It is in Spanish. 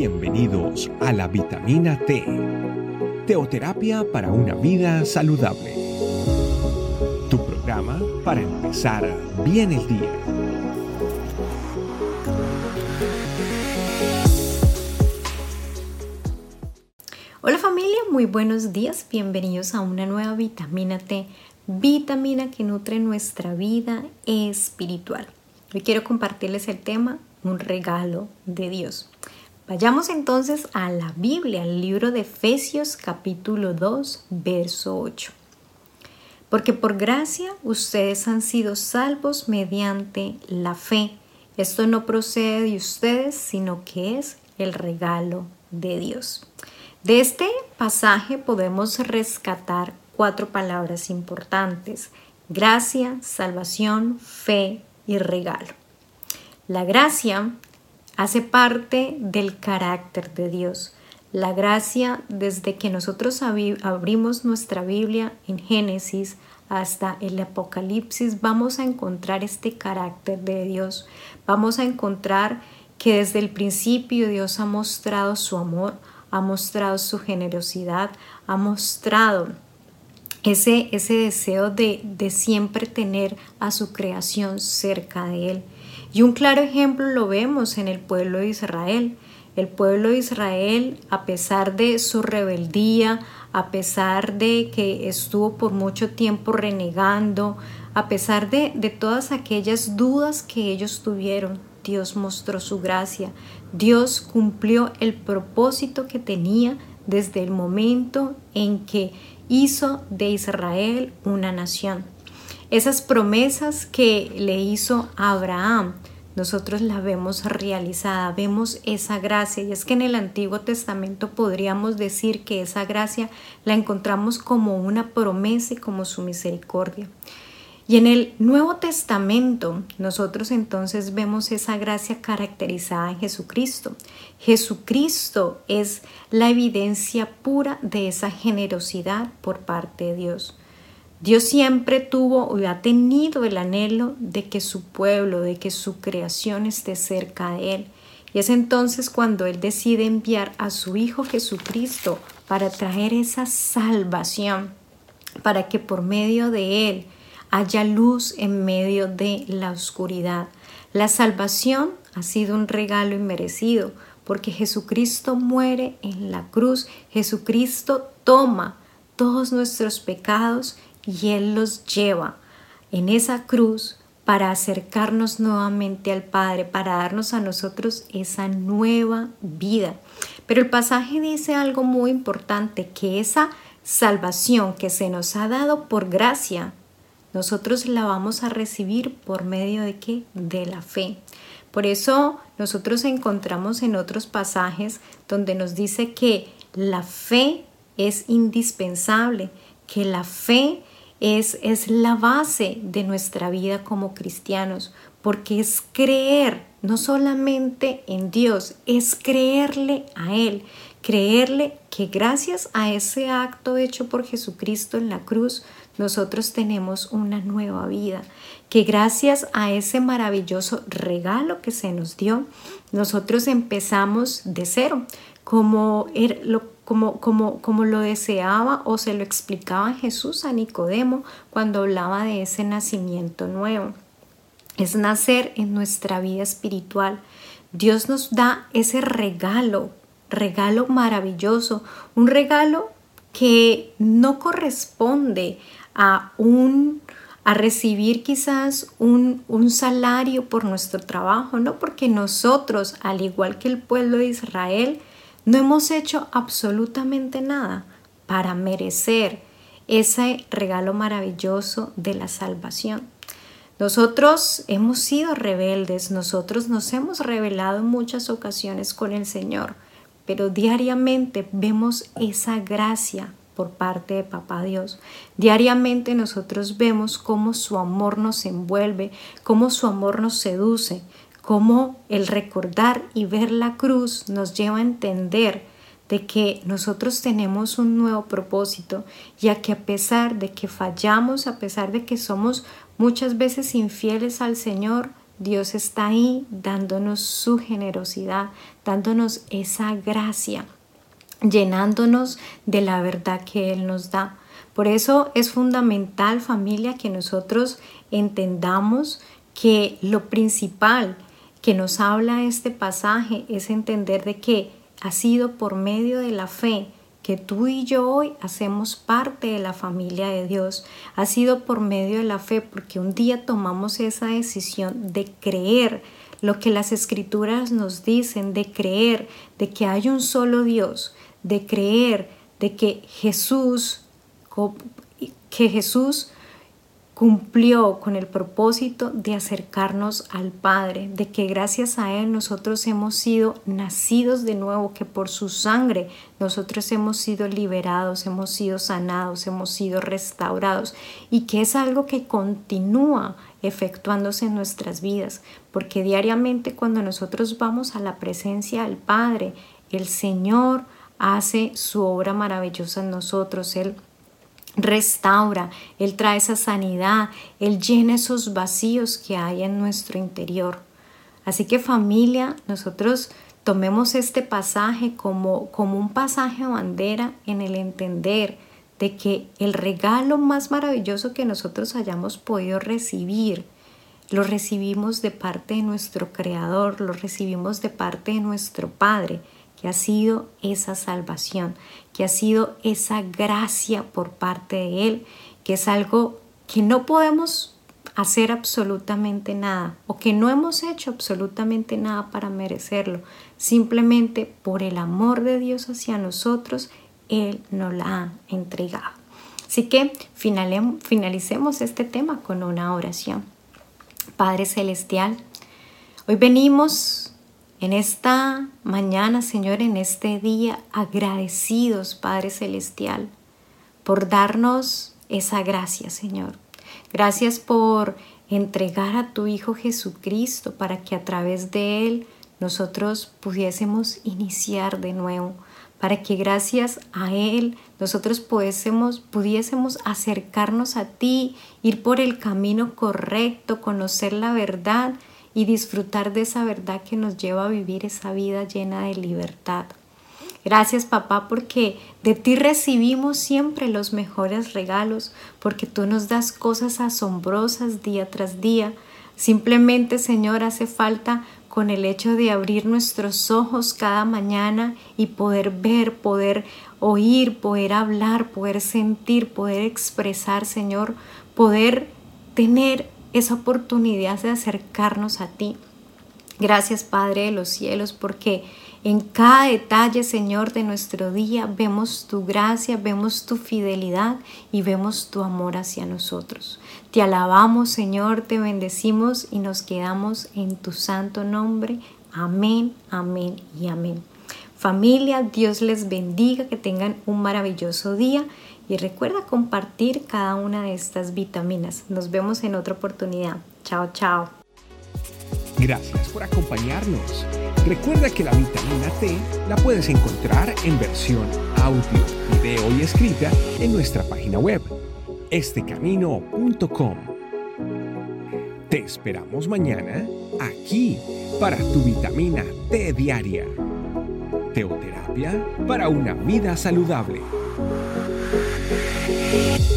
Bienvenidos a la vitamina T, teoterapia para una vida saludable. Tu programa para empezar bien el día. Hola familia, muy buenos días, bienvenidos a una nueva vitamina T, vitamina que nutre nuestra vida espiritual. Hoy quiero compartirles el tema un regalo de Dios. Vayamos entonces a la Biblia, al libro de Efesios capítulo 2, verso 8. Porque por gracia ustedes han sido salvos mediante la fe. Esto no procede de ustedes, sino que es el regalo de Dios. De este pasaje podemos rescatar cuatro palabras importantes. Gracia, salvación, fe y regalo. La gracia hace parte del carácter de Dios. La gracia, desde que nosotros abrimos nuestra Biblia en Génesis hasta el Apocalipsis, vamos a encontrar este carácter de Dios. Vamos a encontrar que desde el principio Dios ha mostrado su amor, ha mostrado su generosidad, ha mostrado ese, ese deseo de, de siempre tener a su creación cerca de Él. Y un claro ejemplo lo vemos en el pueblo de Israel. El pueblo de Israel, a pesar de su rebeldía, a pesar de que estuvo por mucho tiempo renegando, a pesar de, de todas aquellas dudas que ellos tuvieron, Dios mostró su gracia. Dios cumplió el propósito que tenía desde el momento en que hizo de Israel una nación. Esas promesas que le hizo Abraham, nosotros la vemos realizada, vemos esa gracia. Y es que en el Antiguo Testamento podríamos decir que esa gracia la encontramos como una promesa y como su misericordia. Y en el Nuevo Testamento nosotros entonces vemos esa gracia caracterizada en Jesucristo. Jesucristo es la evidencia pura de esa generosidad por parte de Dios. Dios siempre tuvo y ha tenido el anhelo de que su pueblo, de que su creación esté cerca de Él. Y es entonces cuando Él decide enviar a su Hijo Jesucristo para traer esa salvación, para que por medio de Él haya luz en medio de la oscuridad. La salvación ha sido un regalo inmerecido porque Jesucristo muere en la cruz, Jesucristo toma todos nuestros pecados y Él los lleva en esa cruz para acercarnos nuevamente al Padre, para darnos a nosotros esa nueva vida. Pero el pasaje dice algo muy importante, que esa salvación que se nos ha dado por gracia, nosotros la vamos a recibir por medio de qué? De la fe. Por eso nosotros encontramos en otros pasajes donde nos dice que la fe es indispensable, que la fe es, es la base de nuestra vida como cristianos, porque es creer no solamente en Dios, es creerle a Él, creerle que gracias a ese acto hecho por Jesucristo en la cruz, nosotros tenemos una nueva vida, que gracias a ese maravilloso regalo que se nos dio, nosotros empezamos de cero, como, como, como, como lo deseaba o se lo explicaba Jesús a Nicodemo cuando hablaba de ese nacimiento nuevo. Es nacer en nuestra vida espiritual. Dios nos da ese regalo, regalo maravilloso, un regalo que no corresponde a un a recibir quizás un, un, salario por nuestro trabajo, ¿no? Porque nosotros, al igual que el pueblo de Israel, no hemos hecho absolutamente nada para merecer ese regalo maravilloso de la salvación. Nosotros hemos sido rebeldes, nosotros nos hemos rebelado en muchas ocasiones con el Señor, pero diariamente vemos esa gracia por parte de Papá Dios. Diariamente nosotros vemos cómo su amor nos envuelve, cómo su amor nos seduce, cómo el recordar y ver la cruz nos lleva a entender de que nosotros tenemos un nuevo propósito, ya que a pesar de que fallamos, a pesar de que somos muchas veces infieles al Señor, Dios está ahí dándonos su generosidad, dándonos esa gracia, llenándonos de la verdad que Él nos da. Por eso es fundamental familia que nosotros entendamos que lo principal que nos habla este pasaje es entender de que ha sido por medio de la fe que tú y yo hoy hacemos parte de la familia de Dios. Ha sido por medio de la fe porque un día tomamos esa decisión de creer lo que las escrituras nos dicen, de creer de que hay un solo Dios, de creer de que Jesús que Jesús cumplió con el propósito de acercarnos al Padre, de que gracias a Él nosotros hemos sido nacidos de nuevo, que por su sangre nosotros hemos sido liberados, hemos sido sanados, hemos sido restaurados y que es algo que continúa efectuándose en nuestras vidas, porque diariamente cuando nosotros vamos a la presencia del Padre, el Señor hace su obra maravillosa en nosotros, Él restaura, Él trae esa sanidad, Él llena esos vacíos que hay en nuestro interior. Así que familia, nosotros tomemos este pasaje como, como un pasaje bandera en el entender de que el regalo más maravilloso que nosotros hayamos podido recibir, lo recibimos de parte de nuestro Creador, lo recibimos de parte de nuestro Padre que ha sido esa salvación, que ha sido esa gracia por parte de Él, que es algo que no podemos hacer absolutamente nada o que no hemos hecho absolutamente nada para merecerlo. Simplemente por el amor de Dios hacia nosotros, Él nos la ha entregado. Así que finalicemos este tema con una oración. Padre Celestial, hoy venimos en esta mañana, Señor, en este día, agradecidos, Padre Celestial, por darnos esa gracia, Señor. Gracias por entregar a tu Hijo Jesucristo para que a través de Él nosotros pudiésemos iniciar de nuevo, para que gracias a Él nosotros pudiésemos, pudiésemos acercarnos a ti, ir por el camino correcto, conocer la verdad y disfrutar de esa verdad que nos lleva a vivir esa vida llena de libertad. Gracias papá porque de ti recibimos siempre los mejores regalos, porque tú nos das cosas asombrosas día tras día. Simplemente Señor hace falta con el hecho de abrir nuestros ojos cada mañana y poder ver, poder oír, poder hablar, poder sentir, poder expresar, Señor, poder tener esa oportunidad de acercarnos a ti. Gracias Padre de los cielos porque en cada detalle, Señor, de nuestro día vemos tu gracia, vemos tu fidelidad y vemos tu amor hacia nosotros. Te alabamos, Señor, te bendecimos y nos quedamos en tu santo nombre. Amén, amén y amén. Familia, Dios les bendiga, que tengan un maravilloso día y recuerda compartir cada una de estas vitaminas. Nos vemos en otra oportunidad. Chao, chao. Gracias por acompañarnos. Recuerda que la vitamina T la puedes encontrar en versión audio, video y escrita en nuestra página web, estecamino.com. Te esperamos mañana aquí para tu vitamina T diaria. Teoterapia para una vida saludable. Thank you.